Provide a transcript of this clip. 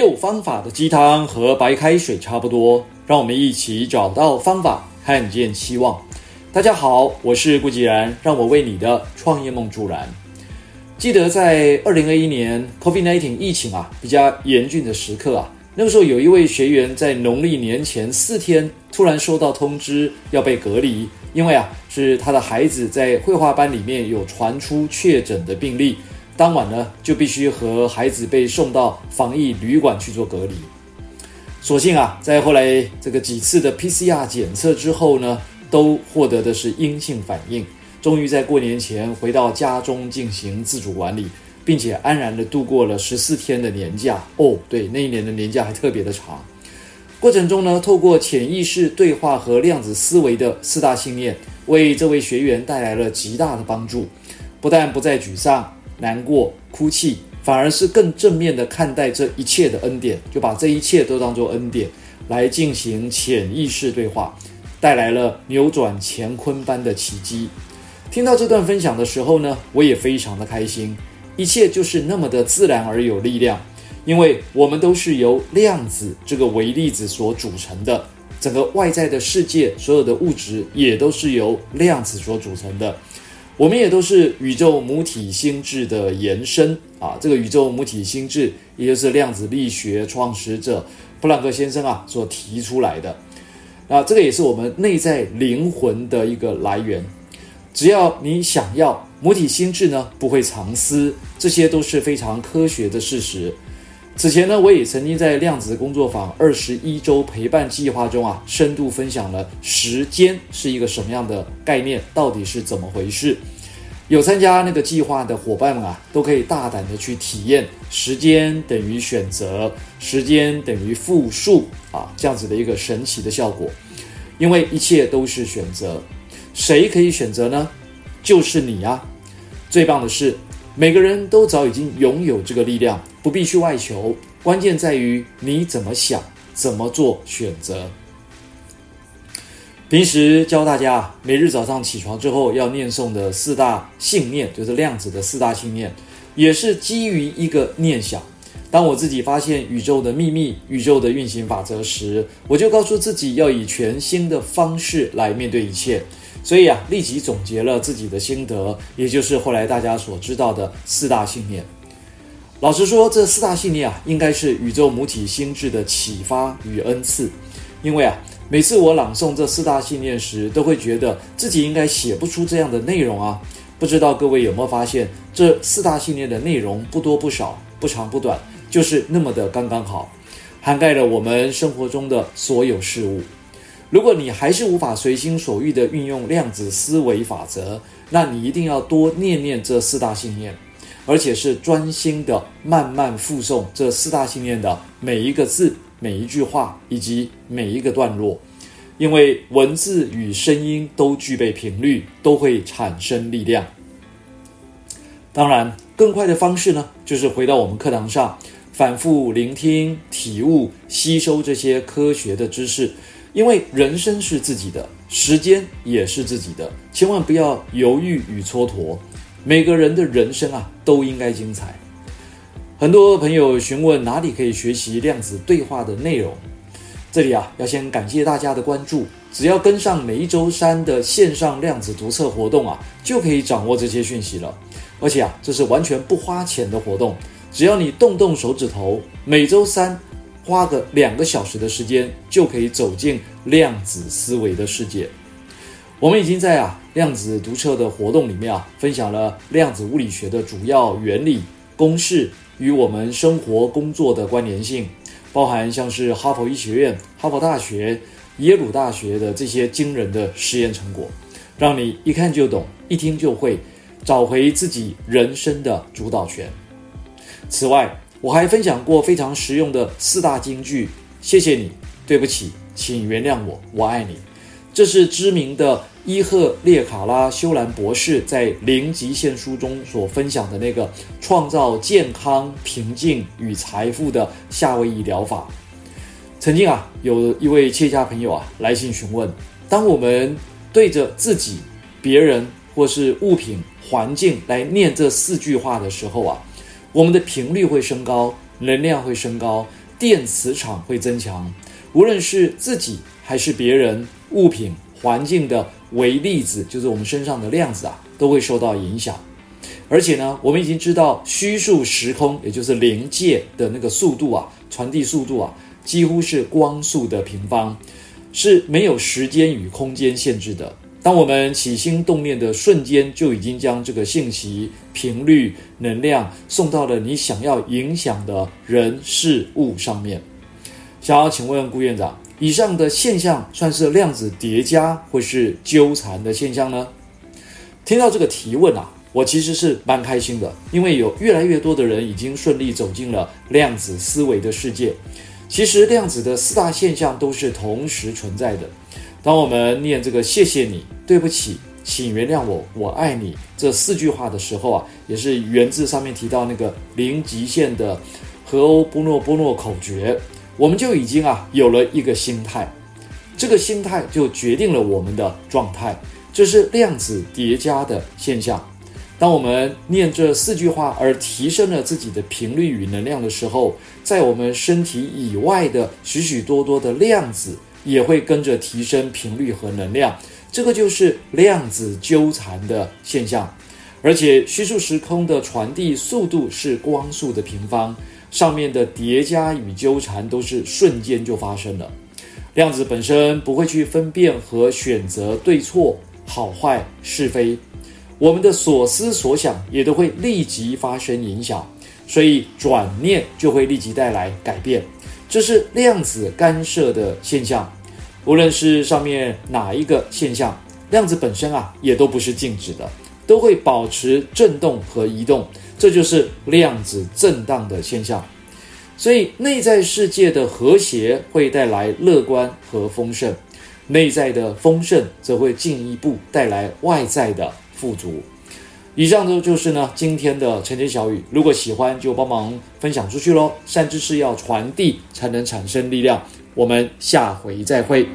有方法的鸡汤和白开水差不多，让我们一起找到方法，看见希望。大家好，我是顾继然，让我为你的创业梦助燃。记得在二零二一年 COVID-19 疫情啊比较严峻的时刻啊，那个时候有一位学员在农历年前四天突然收到通知要被隔离，因为啊是他的孩子在绘画班里面有传出确诊的病例。当晚呢，就必须和孩子被送到防疫旅馆去做隔离。所幸啊，在后来这个几次的 PCR 检测之后呢，都获得的是阴性反应。终于在过年前回到家中进行自主管理，并且安然的度过了十四天的年假。哦，对，那一年的年假还特别的长。过程中呢，透过潜意识对话和量子思维的四大信念，为这位学员带来了极大的帮助。不但不再沮丧。难过、哭泣，反而是更正面的看待这一切的恩典，就把这一切都当作恩典来进行潜意识对话，带来了扭转乾坤般的奇迹。听到这段分享的时候呢，我也非常的开心，一切就是那么的自然而有力量，因为我们都是由量子这个微粒子所组成的，整个外在的世界，所有的物质也都是由量子所组成的。我们也都是宇宙母体心智的延伸啊！这个宇宙母体心智，也就是量子力学创始者普朗克先生啊所提出来的。啊，这个也是我们内在灵魂的一个来源。只要你想要，母体心智呢不会藏私，这些都是非常科学的事实。此前呢，我也曾经在量子工作坊二十一周陪伴计划中啊，深度分享了时间是一个什么样的概念，到底是怎么回事。有参加那个计划的伙伴们啊，都可以大胆的去体验时间等于选择，时间等于复数啊，这样子的一个神奇的效果。因为一切都是选择，谁可以选择呢？就是你啊！最棒的是。每个人都早已经拥有这个力量，不必去外求，关键在于你怎么想，怎么做选择。平时教大家，每日早上起床之后要念诵的四大信念，就是量子的四大信念，也是基于一个念想。当我自己发现宇宙的秘密、宇宙的运行法则时，我就告诉自己要以全新的方式来面对一切。所以啊，立即总结了自己的心得，也就是后来大家所知道的四大信念。老实说，这四大信念啊，应该是宇宙母体心智的启发与恩赐。因为啊，每次我朗诵这四大信念时，都会觉得自己应该写不出这样的内容啊。不知道各位有没有发现，这四大信念的内容不多不少，不长不短，就是那么的刚刚好，涵盖了我们生活中的所有事物。如果你还是无法随心所欲地运用量子思维法则，那你一定要多念念这四大信念，而且是专心的慢慢复诵这四大信念的每一个字、每一句话以及每一个段落，因为文字与声音都具备频率，都会产生力量。当然，更快的方式呢，就是回到我们课堂上，反复聆听、体悟、吸收这些科学的知识。因为人生是自己的，时间也是自己的，千万不要犹豫与蹉跎。每个人的人生啊，都应该精彩。很多朋友询问哪里可以学习量子对话的内容，这里啊，要先感谢大家的关注。只要跟上每一周三的线上量子读册活动啊，就可以掌握这些讯息了。而且啊，这是完全不花钱的活动，只要你动动手指头，每周三。花个两个小时的时间，就可以走进量子思维的世界。我们已经在啊量子读册的活动里面啊，分享了量子物理学的主要原理、公式与我们生活工作的关联性，包含像是哈佛医学院、哈佛大学、耶鲁大学的这些惊人的实验成果，让你一看就懂，一听就会，找回自己人生的主导权。此外，我还分享过非常实用的四大金句，谢谢你，对不起，请原谅我，我爱你。这是知名的伊赫列卡拉修兰博士在《零极限》书中所分享的那个创造健康、平静与财富的夏威夷疗法。曾经啊，有一位企业家朋友啊来信询问：当我们对着自己、别人或是物品、环境来念这四句话的时候啊。我们的频率会升高，能量会升高，电磁场会增强，无论是自己还是别人、物品、环境的为粒子，就是我们身上的量子啊，都会受到影响。而且呢，我们已经知道虚数时空，也就是灵界的那个速度啊，传递速度啊，几乎是光速的平方，是没有时间与空间限制的。当我们起心动念的瞬间，就已经将这个信息、频率、能量送到了你想要影响的人事物上面。想要请问顾院长，以上的现象算是量子叠加或是纠缠的现象呢？听到这个提问啊，我其实是蛮开心的，因为有越来越多的人已经顺利走进了量子思维的世界。其实量子的四大现象都是同时存在的。当我们念这个“谢谢你”“对不起”“请原谅我”“我爱你”这四句话的时候啊，也是源自上面提到那个零极限的荷欧波诺波诺口诀，我们就已经啊有了一个心态，这个心态就决定了我们的状态，这是量子叠加的现象。当我们念这四句话而提升了自己的频率与能量的时候，在我们身体以外的许许多多的量子。也会跟着提升频率和能量，这个就是量子纠缠的现象。而且虚数时空的传递速度是光速的平方，上面的叠加与纠缠都是瞬间就发生了。量子本身不会去分辨和选择对错、好坏、是非，我们的所思所想也都会立即发生影响，所以转念就会立即带来改变。这是量子干涉的现象，无论是上面哪一个现象，量子本身啊也都不是静止的，都会保持振动和移动，这就是量子震荡的现象。所以内在世界的和谐会带来乐观和丰盛，内在的丰盛则会进一步带来外在的富足。以上呢就是呢今天的晨间小语，如果喜欢就帮忙分享出去喽。善知识要传递才能产生力量，我们下回再会。